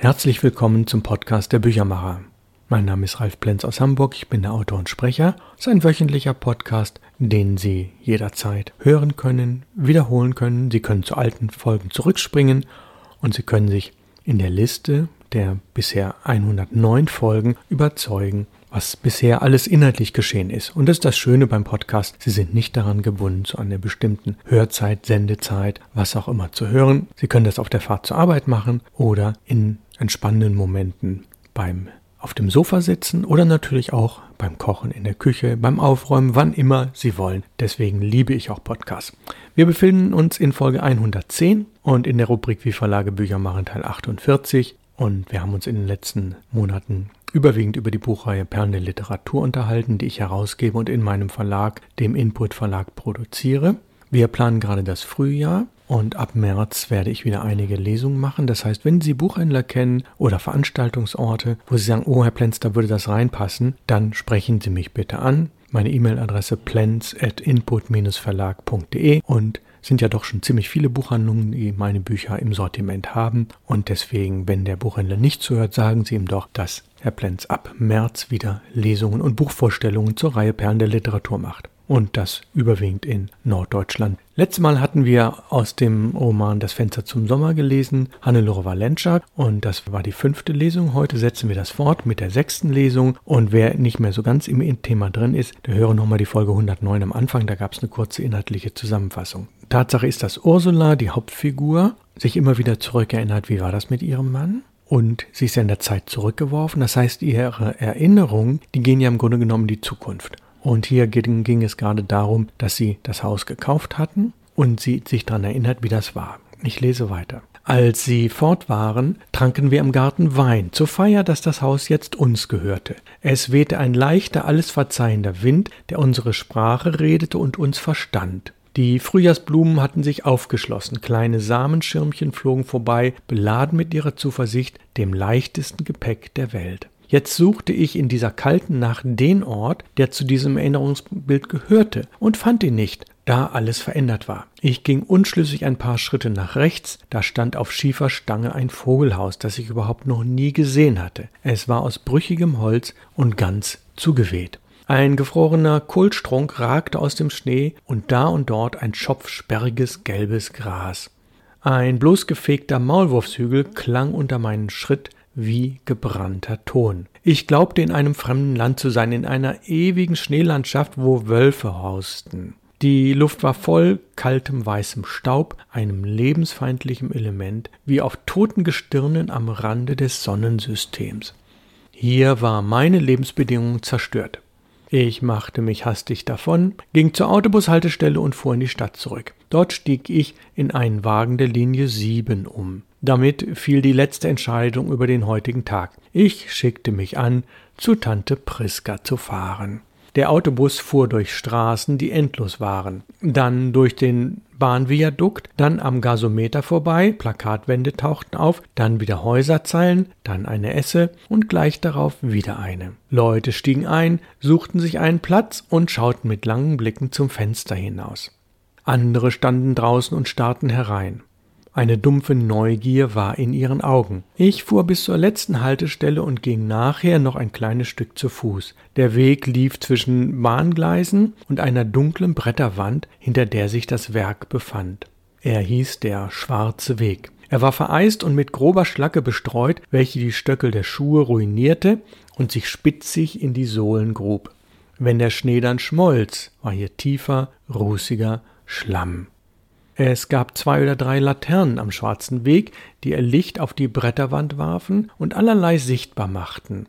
Herzlich willkommen zum Podcast der Büchermacher. Mein Name ist Ralf Plenz aus Hamburg, ich bin der Autor und Sprecher. Es ist ein wöchentlicher Podcast, den Sie jederzeit hören können, wiederholen können. Sie können zu alten Folgen zurückspringen und Sie können sich in der Liste der bisher 109 Folgen überzeugen, was bisher alles inhaltlich geschehen ist. Und das ist das Schöne beim Podcast. Sie sind nicht daran gebunden, zu einer bestimmten Hörzeit, Sendezeit, was auch immer zu hören. Sie können das auf der Fahrt zur Arbeit machen oder in entspannenden Momenten beim auf dem Sofa sitzen oder natürlich auch beim Kochen in der Küche, beim Aufräumen, wann immer Sie wollen. Deswegen liebe ich auch Podcasts. Wir befinden uns in Folge 110 und in der Rubrik Wie Verlage Bücher machen Teil 48 und wir haben uns in den letzten Monaten überwiegend über die Buchreihe Perlen der Literatur unterhalten, die ich herausgebe und in meinem Verlag, dem Input Verlag, produziere. Wir planen gerade das Frühjahr und ab März werde ich wieder einige Lesungen machen. Das heißt, wenn Sie Buchhändler kennen oder Veranstaltungsorte, wo Sie sagen, oh Herr Plenz, da würde das reinpassen, dann sprechen Sie mich bitte an. Meine E-Mail-Adresse plens.input-verlag.de und sind ja doch schon ziemlich viele Buchhandlungen, die meine Bücher im Sortiment haben. Und deswegen, wenn der Buchhändler nicht zuhört, sagen Sie ihm doch, dass Herr Plenz ab März wieder Lesungen und Buchvorstellungen zur Reihe Perlen der Literatur macht und das überwiegend in Norddeutschland. Letztes Mal hatten wir aus dem Roman Das Fenster zum Sommer gelesen, Hannelore Valenschak und das war die fünfte Lesung. Heute setzen wir das fort mit der sechsten Lesung und wer nicht mehr so ganz im Thema drin ist, der höre nochmal die Folge 109 am Anfang, da gab es eine kurze inhaltliche Zusammenfassung. Tatsache ist, dass Ursula, die Hauptfigur, sich immer wieder zurückerinnert, wie war das mit ihrem Mann? Und sie ist ja in der Zeit zurückgeworfen. Das heißt, ihre Erinnerungen, die gehen ja im Grunde genommen in die Zukunft. Und hier ging, ging es gerade darum, dass sie das Haus gekauft hatten und sie sich daran erinnert, wie das war. Ich lese weiter. Als sie fort waren, tranken wir im Garten Wein, zur Feier, dass das Haus jetzt uns gehörte. Es wehte ein leichter, alles verzeihender Wind, der unsere Sprache redete und uns verstand. Die Frühjahrsblumen hatten sich aufgeschlossen, kleine Samenschirmchen flogen vorbei, beladen mit ihrer Zuversicht, dem leichtesten Gepäck der Welt. Jetzt suchte ich in dieser kalten Nacht den Ort, der zu diesem Erinnerungsbild gehörte, und fand ihn nicht, da alles verändert war. Ich ging unschlüssig ein paar Schritte nach rechts, da stand auf schiefer Stange ein Vogelhaus, das ich überhaupt noch nie gesehen hatte. Es war aus brüchigem Holz und ganz zugeweht. Ein gefrorener Kohlstrunk ragte aus dem Schnee und da und dort ein Schopf sperriges gelbes Gras. Ein bloßgefegter Maulwurfshügel klang unter meinen Schritt, wie gebrannter Ton. Ich glaubte in einem fremden Land zu sein, in einer ewigen Schneelandschaft, wo Wölfe hausten. Die Luft war voll kaltem weißem Staub, einem lebensfeindlichen Element, wie auf toten Gestirnen am Rande des Sonnensystems. Hier war meine Lebensbedingung zerstört. Ich machte mich hastig davon, ging zur Autobushaltestelle und fuhr in die Stadt zurück. Dort stieg ich in einen Wagen der Linie 7 um. Damit fiel die letzte Entscheidung über den heutigen Tag. Ich schickte mich an, zu Tante Priska zu fahren. Der Autobus fuhr durch Straßen, die endlos waren, dann durch den Bahnviadukt, dann am Gasometer vorbei, Plakatwände tauchten auf, dann wieder Häuserzeilen, dann eine Esse und gleich darauf wieder eine. Leute stiegen ein, suchten sich einen Platz und schauten mit langen Blicken zum Fenster hinaus. Andere standen draußen und starrten herein. Eine dumpfe Neugier war in ihren Augen. Ich fuhr bis zur letzten Haltestelle und ging nachher noch ein kleines Stück zu Fuß. Der Weg lief zwischen Bahngleisen und einer dunklen Bretterwand, hinter der sich das Werk befand. Er hieß der Schwarze Weg. Er war vereist und mit grober Schlacke bestreut, welche die Stöckel der Schuhe ruinierte und sich spitzig in die Sohlen grub. Wenn der Schnee dann schmolz, war hier tiefer, rußiger Schlamm. Es gab zwei oder drei Laternen am schwarzen Weg, die ihr Licht auf die Bretterwand warfen und allerlei sichtbar machten.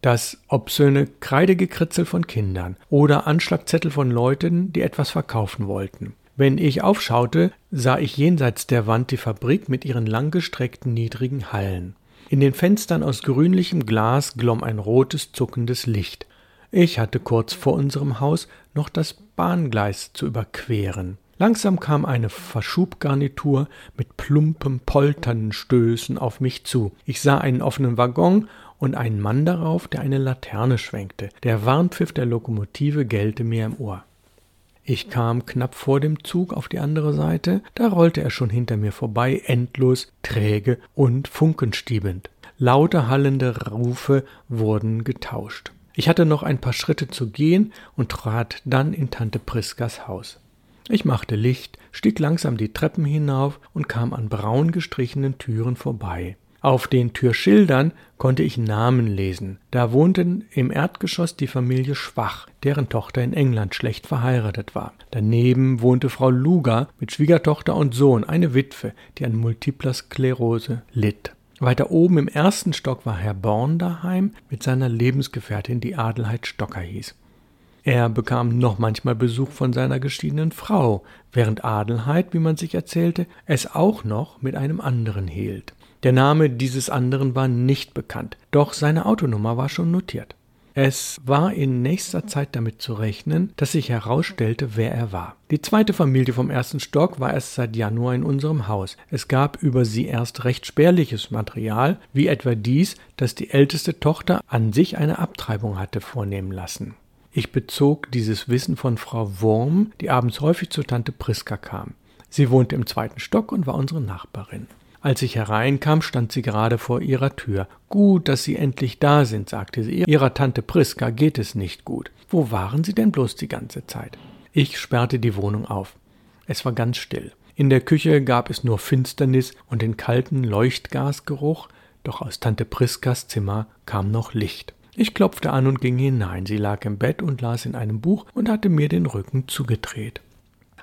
Das obszöne Kreidegekritzel von Kindern oder Anschlagzettel von Leuten, die etwas verkaufen wollten. Wenn ich aufschaute, sah ich jenseits der Wand die Fabrik mit ihren langgestreckten niedrigen Hallen. In den Fenstern aus grünlichem Glas glomm ein rotes, zuckendes Licht. Ich hatte kurz vor unserem Haus noch das Bahngleis zu überqueren. Langsam kam eine Verschubgarnitur mit plumpem, polternden Stößen auf mich zu. Ich sah einen offenen Waggon und einen Mann darauf, der eine Laterne schwenkte. Der Warnpfiff der Lokomotive gellte mir im Ohr. Ich kam knapp vor dem Zug auf die andere Seite, da rollte er schon hinter mir vorbei, endlos, träge und funkenstiebend. Laute hallende Rufe wurden getauscht. Ich hatte noch ein paar Schritte zu gehen und trat dann in Tante Priskas Haus. Ich machte Licht, stieg langsam die Treppen hinauf und kam an braun gestrichenen Türen vorbei. Auf den Türschildern konnte ich Namen lesen. Da wohnten im Erdgeschoss die Familie Schwach, deren Tochter in England schlecht verheiratet war. Daneben wohnte Frau Luger mit Schwiegertochter und Sohn, eine Witwe, die an multipler Sklerose litt. Weiter oben im ersten Stock war Herr Born daheim mit seiner Lebensgefährtin, die Adelheid Stocker hieß. Er bekam noch manchmal Besuch von seiner geschiedenen Frau, während Adelheid, wie man sich erzählte, es auch noch mit einem anderen hielt. Der Name dieses anderen war nicht bekannt, doch seine Autonummer war schon notiert. Es war in nächster Zeit damit zu rechnen, dass sich herausstellte, wer er war. Die zweite Familie vom ersten Stock war erst seit Januar in unserem Haus. Es gab über sie erst recht spärliches Material, wie etwa dies, dass die älteste Tochter an sich eine Abtreibung hatte vornehmen lassen. Ich bezog dieses Wissen von Frau Wurm, die abends häufig zur Tante Priska kam. Sie wohnte im zweiten Stock und war unsere Nachbarin. Als ich hereinkam, stand sie gerade vor ihrer Tür. Gut, dass Sie endlich da sind, sagte sie. Ihrer Tante Priska geht es nicht gut. Wo waren Sie denn bloß die ganze Zeit? Ich sperrte die Wohnung auf. Es war ganz still. In der Küche gab es nur Finsternis und den kalten Leuchtgasgeruch, doch aus Tante Priskas Zimmer kam noch Licht. Ich klopfte an und ging hinein. Sie lag im Bett und las in einem Buch und hatte mir den Rücken zugedreht.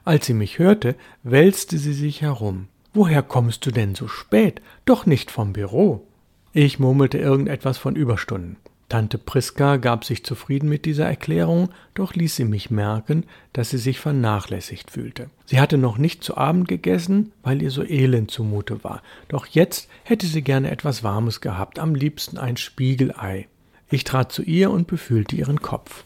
Als sie mich hörte, wälzte sie sich herum. Woher kommst du denn so spät? Doch nicht vom Büro. Ich murmelte irgendetwas von Überstunden. Tante Priska gab sich zufrieden mit dieser Erklärung, doch ließ sie mich merken, dass sie sich vernachlässigt fühlte. Sie hatte noch nicht zu Abend gegessen, weil ihr so elend zumute war, doch jetzt hätte sie gerne etwas Warmes gehabt, am liebsten ein Spiegelei. Ich trat zu ihr und befühlte ihren Kopf.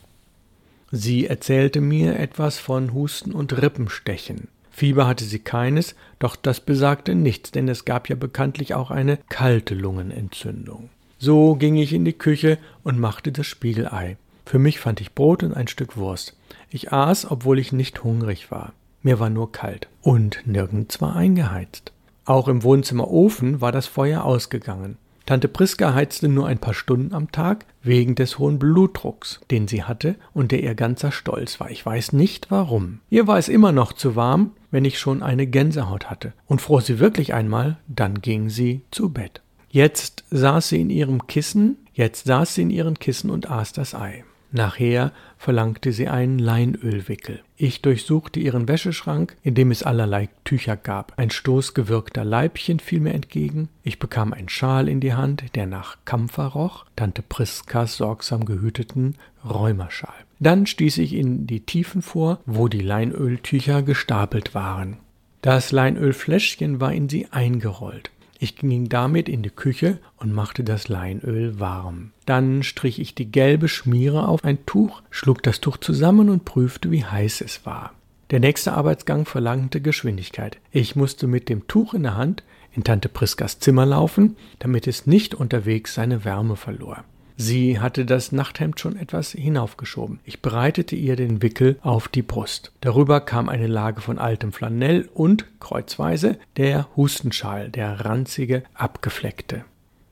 Sie erzählte mir etwas von Husten und Rippenstechen. Fieber hatte sie keines, doch das besagte nichts, denn es gab ja bekanntlich auch eine kalte Lungenentzündung. So ging ich in die Küche und machte das Spiegelei. Für mich fand ich Brot und ein Stück Wurst. Ich aß, obwohl ich nicht hungrig war. Mir war nur kalt und nirgends war eingeheizt. Auch im Wohnzimmerofen war das Feuer ausgegangen. Tante Priska heizte nur ein paar Stunden am Tag wegen des hohen Blutdrucks, den sie hatte und der ihr ganzer Stolz war. Ich weiß nicht warum. Ihr war es immer noch zu warm, wenn ich schon eine Gänsehaut hatte. Und fror sie wirklich einmal, dann ging sie zu Bett. Jetzt saß sie in ihrem Kissen, jetzt saß sie in ihren Kissen und aß das Ei. Nachher verlangte sie einen Leinölwickel. Ich durchsuchte ihren Wäscheschrank, in dem es allerlei Tücher gab. Ein Stoß gewirkter Leibchen fiel mir entgegen. Ich bekam einen Schal in die Hand, der nach Kampfer roch, Tante Priskas sorgsam gehüteten Räumerschal. Dann stieß ich in die Tiefen vor, wo die Leinöltücher gestapelt waren. Das Leinölfläschchen war in sie eingerollt. Ich ging damit in die Küche und machte das Leinöl warm. Dann strich ich die gelbe Schmiere auf ein Tuch, schlug das Tuch zusammen und prüfte, wie heiß es war. Der nächste Arbeitsgang verlangte Geschwindigkeit. Ich musste mit dem Tuch in der Hand in Tante Priskas Zimmer laufen, damit es nicht unterwegs seine Wärme verlor. Sie hatte das Nachthemd schon etwas hinaufgeschoben. Ich breitete ihr den Wickel auf die Brust. Darüber kam eine Lage von altem Flanell und, kreuzweise, der Hustenschal, der ranzige, abgefleckte.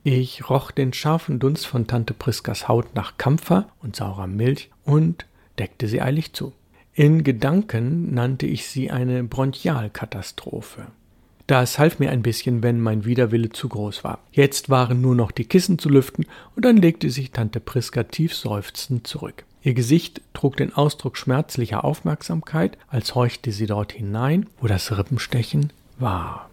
Ich roch den scharfen Dunst von Tante Priskas Haut nach Kampfer und saurer Milch und deckte sie eilig zu. In Gedanken nannte ich sie eine Bronchialkatastrophe. Das half mir ein bisschen, wenn mein Widerwille zu groß war. Jetzt waren nur noch die Kissen zu lüften, und dann legte sich Tante Priska tief seufzend zurück. Ihr Gesicht trug den Ausdruck schmerzlicher Aufmerksamkeit, als horchte sie dort hinein, wo das Rippenstechen war.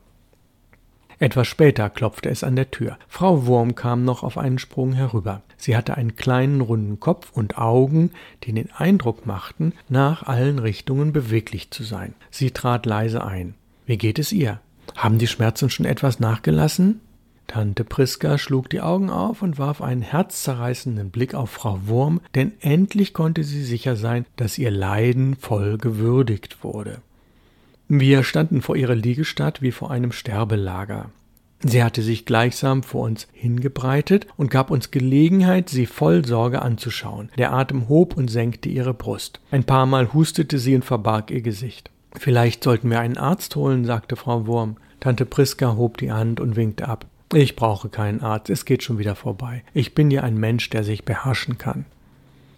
Etwas später klopfte es an der Tür. Frau Wurm kam noch auf einen Sprung herüber. Sie hatte einen kleinen runden Kopf und Augen, die den Eindruck machten, nach allen Richtungen beweglich zu sein. Sie trat leise ein. Wie geht es ihr? Haben die Schmerzen schon etwas nachgelassen? Tante Priska schlug die Augen auf und warf einen herzzerreißenden Blick auf Frau Wurm, denn endlich konnte sie sicher sein, dass ihr Leiden voll gewürdigt wurde. Wir standen vor ihrer Liegestatt wie vor einem Sterbelager. Sie hatte sich gleichsam vor uns hingebreitet und gab uns Gelegenheit, sie voll Sorge anzuschauen. Der Atem hob und senkte ihre Brust. Ein paar Mal hustete sie und verbarg ihr Gesicht. Vielleicht sollten wir einen Arzt holen, sagte Frau Wurm. Tante Priska hob die Hand und winkte ab. Ich brauche keinen Arzt, es geht schon wieder vorbei. Ich bin ja ein Mensch, der sich beherrschen kann.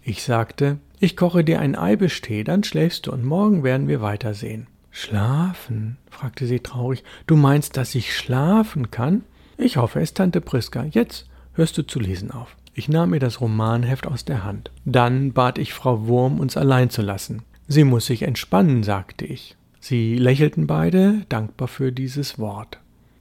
Ich sagte, ich koche dir einen Eibestee, dann schläfst du und morgen werden wir weitersehen. Schlafen? fragte sie traurig. Du meinst, dass ich schlafen kann? Ich hoffe es, Tante Priska. Jetzt hörst du zu lesen auf. Ich nahm ihr das Romanheft aus der Hand. Dann bat ich Frau Wurm, uns allein zu lassen. Sie muss sich entspannen, sagte ich. Sie lächelten beide, dankbar für dieses Wort.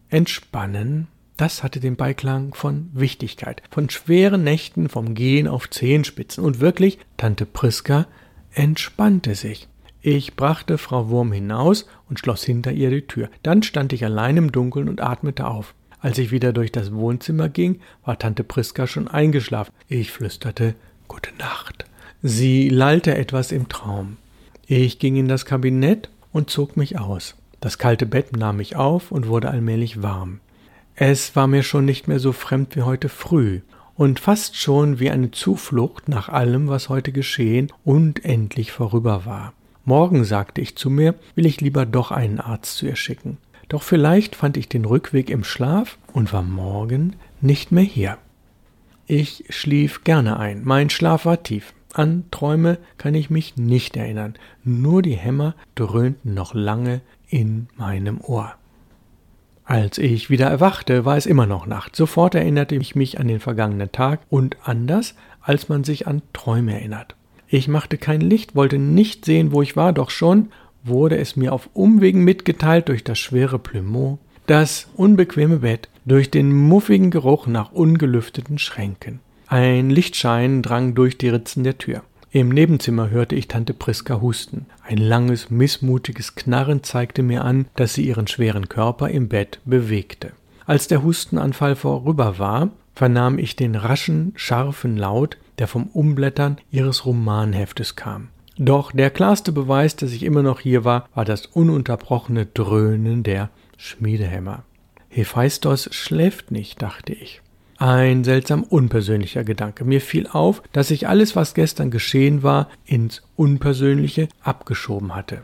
Entspannen, das hatte den Beiklang von Wichtigkeit, von schweren Nächten, vom Gehen auf Zehenspitzen. Und wirklich, Tante Priska entspannte sich. Ich brachte Frau Wurm hinaus und schloss hinter ihr die Tür. Dann stand ich allein im Dunkeln und atmete auf. Als ich wieder durch das Wohnzimmer ging, war Tante Priska schon eingeschlafen. Ich flüsterte Gute Nacht. Sie lallte etwas im Traum. Ich ging in das Kabinett und zog mich aus. Das kalte Bett nahm mich auf und wurde allmählich warm. Es war mir schon nicht mehr so fremd wie heute früh und fast schon wie eine Zuflucht nach allem, was heute geschehen und endlich vorüber war. Morgen, sagte ich zu mir, will ich lieber doch einen Arzt zu ihr schicken. Doch vielleicht fand ich den Rückweg im Schlaf und war morgen nicht mehr hier. Ich schlief gerne ein, mein Schlaf war tief. An Träume kann ich mich nicht erinnern, nur die Hämmer dröhnten noch lange in meinem Ohr. Als ich wieder erwachte, war es immer noch Nacht. Sofort erinnerte ich mich an den vergangenen Tag und anders, als man sich an Träume erinnert. Ich machte kein Licht, wollte nicht sehen, wo ich war, doch schon wurde es mir auf Umwegen mitgeteilt durch das schwere Plumeau, das unbequeme Bett, durch den muffigen Geruch nach ungelüfteten Schränken. Ein Lichtschein drang durch die Ritzen der Tür. Im Nebenzimmer hörte ich Tante Priska husten. Ein langes, missmutiges Knarren zeigte mir an, dass sie ihren schweren Körper im Bett bewegte. Als der Hustenanfall vorüber war, vernahm ich den raschen, scharfen Laut, der vom Umblättern ihres Romanheftes kam. Doch der klarste Beweis, dass ich immer noch hier war, war das ununterbrochene Dröhnen der Schmiedehämmer. Hephaistos schläft nicht, dachte ich. Ein seltsam unpersönlicher Gedanke. Mir fiel auf, dass ich alles, was gestern geschehen war, ins Unpersönliche abgeschoben hatte.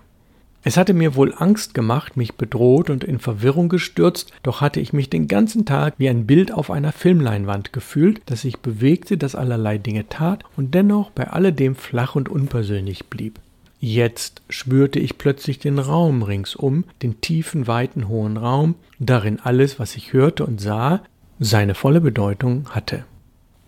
Es hatte mir wohl Angst gemacht, mich bedroht und in Verwirrung gestürzt, doch hatte ich mich den ganzen Tag wie ein Bild auf einer Filmleinwand gefühlt, das sich bewegte, das allerlei Dinge tat und dennoch bei alledem flach und unpersönlich blieb. Jetzt spürte ich plötzlich den Raum ringsum, den tiefen, weiten, hohen Raum, darin alles, was ich hörte und sah, seine volle Bedeutung hatte.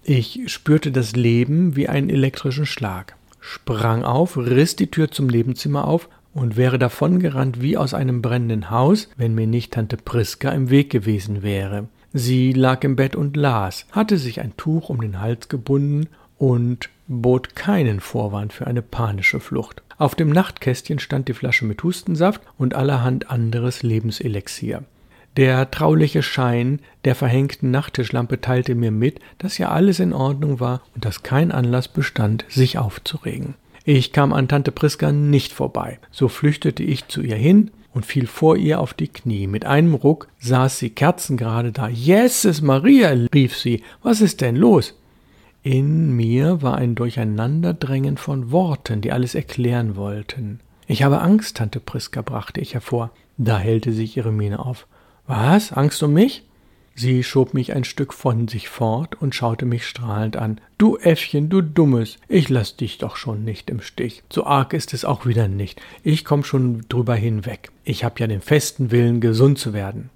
Ich spürte das Leben wie einen elektrischen Schlag, sprang auf, riss die Tür zum Nebenzimmer auf und wäre davongerannt wie aus einem brennenden Haus, wenn mir nicht Tante Priska im Weg gewesen wäre. Sie lag im Bett und las, hatte sich ein Tuch um den Hals gebunden und bot keinen Vorwand für eine panische Flucht. Auf dem Nachtkästchen stand die Flasche mit Hustensaft und allerhand anderes Lebenselixier. Der trauliche Schein der verhängten Nachttischlampe teilte mir mit, dass ja alles in Ordnung war und dass kein Anlass bestand, sich aufzuregen. Ich kam an Tante Priska nicht vorbei. So flüchtete ich zu ihr hin und fiel vor ihr auf die Knie. Mit einem Ruck saß sie kerzengerade da. Jesus Maria, rief sie, was ist denn los? In mir war ein Durcheinanderdrängen von Worten, die alles erklären wollten. Ich habe Angst, Tante Priska, brachte ich hervor. Da hellte sich ihre Miene auf. Was? Angst um mich? Sie schob mich ein Stück von sich fort und schaute mich strahlend an. Du Äffchen, du Dummes, ich lass dich doch schon nicht im Stich. So arg ist es auch wieder nicht. Ich komm schon drüber hinweg. Ich hab ja den festen Willen, gesund zu werden.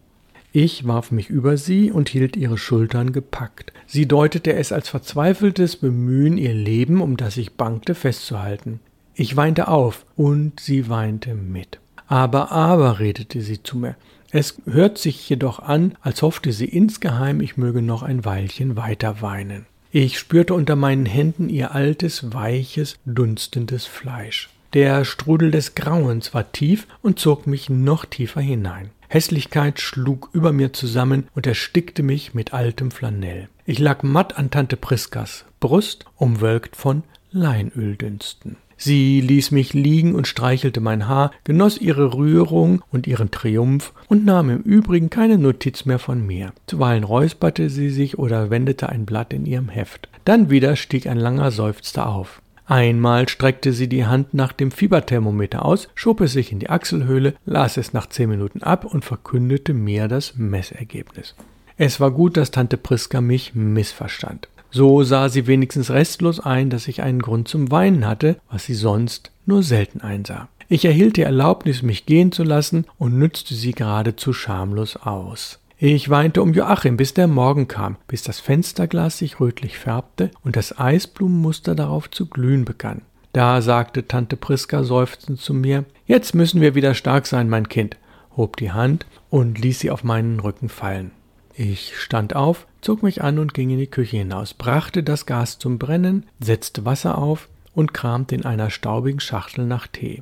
Ich warf mich über sie und hielt ihre Schultern gepackt. Sie deutete es als verzweifeltes Bemühen, ihr Leben, um das ich bangte, festzuhalten. Ich weinte auf und sie weinte mit. Aber, aber, redete sie zu mir, es hört sich jedoch an, als hoffte sie insgeheim, ich möge noch ein Weilchen weiter weinen. Ich spürte unter meinen Händen ihr altes, weiches, dunstendes Fleisch. Der Strudel des Grauens war tief und zog mich noch tiefer hinein. Hässlichkeit schlug über mir zusammen und erstickte mich mit altem Flanell. Ich lag matt an Tante Priskas Brust, umwölkt von Leinöldünsten. Sie ließ mich liegen und streichelte mein Haar, genoss ihre Rührung und ihren Triumph und nahm im Übrigen keine Notiz mehr von mir. Zuweilen räusperte sie sich oder wendete ein Blatt in ihrem Heft. Dann wieder stieg ein langer Seufzer auf. Einmal streckte sie die Hand nach dem Fieberthermometer aus, schob es sich in die Achselhöhle, las es nach zehn Minuten ab und verkündete mir das Messergebnis. Es war gut, dass Tante Priska mich missverstand. So sah sie wenigstens restlos ein, dass ich einen Grund zum Weinen hatte, was sie sonst nur selten einsah. Ich erhielt die Erlaubnis, mich gehen zu lassen und nützte sie geradezu schamlos aus. Ich weinte um Joachim, bis der Morgen kam, bis das Fensterglas sich rötlich färbte und das Eisblumenmuster darauf zu glühen begann. Da sagte Tante Priska seufzend zu mir, Jetzt müssen wir wieder stark sein, mein Kind, hob die Hand und ließ sie auf meinen Rücken fallen. Ich stand auf, zog mich an und ging in die Küche hinaus, brachte das Gas zum Brennen, setzte Wasser auf und kramte in einer staubigen Schachtel nach Tee.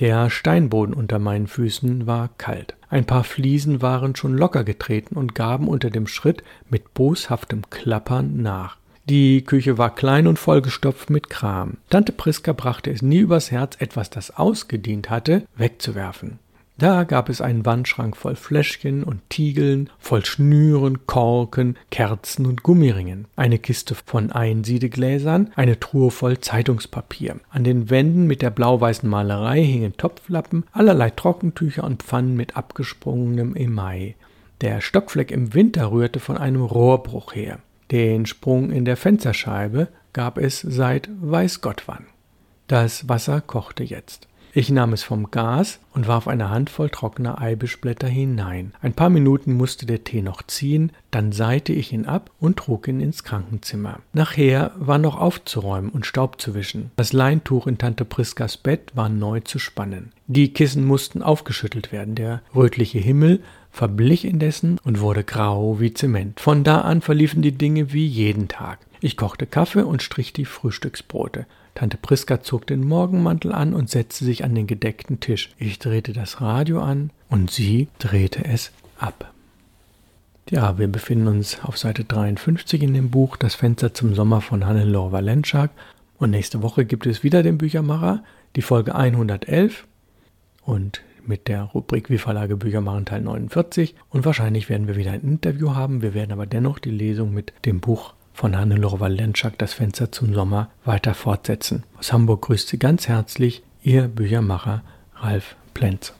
Der Steinboden unter meinen Füßen war kalt. Ein paar Fliesen waren schon locker getreten und gaben unter dem Schritt mit boshaftem Klappern nach. Die Küche war klein und vollgestopft mit Kram. Tante Priska brachte es nie übers Herz, etwas, das ausgedient hatte, wegzuwerfen. Da gab es einen Wandschrank voll Fläschchen und Tiegeln, voll Schnüren, Korken, Kerzen und Gummiringen, eine Kiste von Einsiedegläsern, eine Truhe voll Zeitungspapier. An den Wänden mit der blau-weißen Malerei hingen Topflappen, allerlei Trockentücher und Pfannen mit abgesprungenem Email. Der Stockfleck im Winter rührte von einem Rohrbruch her. Den Sprung in der Fensterscheibe gab es seit weiß Gott wann. Das Wasser kochte jetzt. Ich nahm es vom Gas und warf eine Handvoll trockener Eibischblätter hinein. Ein paar Minuten musste der Tee noch ziehen, dann seite ich ihn ab und trug ihn ins Krankenzimmer. Nachher war noch aufzuräumen und Staub zu wischen. Das Leintuch in Tante Priskas Bett war neu zu spannen. Die Kissen mussten aufgeschüttelt werden. Der rötliche Himmel verblich indessen und wurde grau wie Zement. Von da an verliefen die Dinge wie jeden Tag. Ich kochte Kaffee und strich die Frühstücksbrote. Tante Priska zog den Morgenmantel an und setzte sich an den gedeckten Tisch. Ich drehte das Radio an und sie drehte es ab. Ja, wir befinden uns auf Seite 53 in dem Buch Das Fenster zum Sommer von Hannelore Valenschak. Und nächste Woche gibt es wieder den Büchermacher, die Folge 111 und mit der Rubrik Wie Verlage Bücher machen Teil 49. Und wahrscheinlich werden wir wieder ein Interview haben. Wir werden aber dennoch die Lesung mit dem Buch von Hannelore Walenschak das Fenster zum Sommer weiter fortsetzen. Aus Hamburg grüßt Sie ganz herzlich Ihr Büchermacher Ralf Plenz.